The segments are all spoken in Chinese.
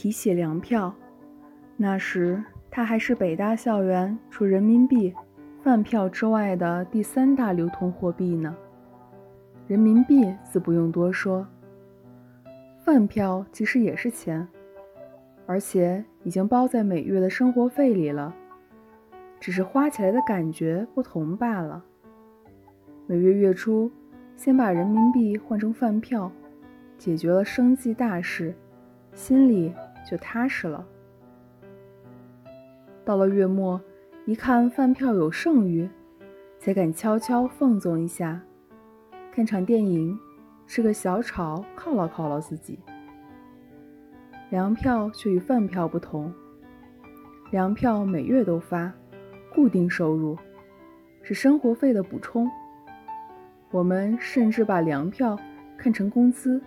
提起粮票，那时它还是北大校园除人民币、饭票之外的第三大流通货币呢。人民币自不用多说，饭票其实也是钱，而且已经包在每月的生活费里了，只是花起来的感觉不同罢了。每月月初，先把人民币换成饭票，解决了生计大事，心里。就踏实了。到了月末，一看饭票有剩余，才敢悄悄放纵一下，看场电影，吃个小炒犒劳犒劳自己。粮票却与饭票不同，粮票每月都发，固定收入，是生活费的补充。我们甚至把粮票看成工资。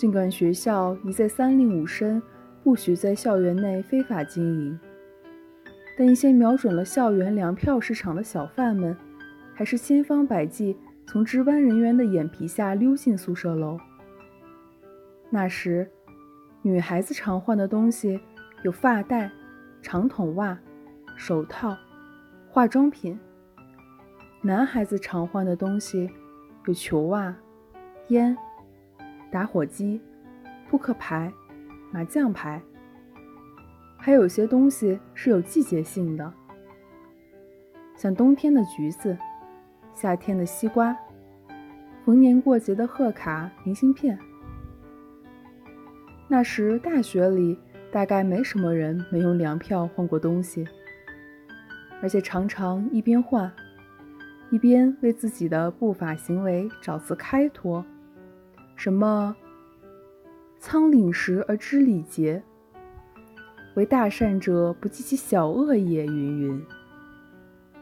尽管学校一再三令五申，不许在校园内非法经营，但一些瞄准了校园粮票市场的小贩们，还是千方百计从值班人员的眼皮下溜进宿舍楼。那时，女孩子常换的东西有发带、长筒袜、手套、化妆品；男孩子常换的东西有球袜、烟。打火机、扑克牌、麻将牌，还有些东西是有季节性的，像冬天的橘子、夏天的西瓜、逢年过节的贺卡、明信片。那时大学里大概没什么人没用粮票换过东西，而且常常一边换，一边为自己的不法行为找次开脱。什么？仓廪实而知礼节，为大善者不计其小恶也。云云。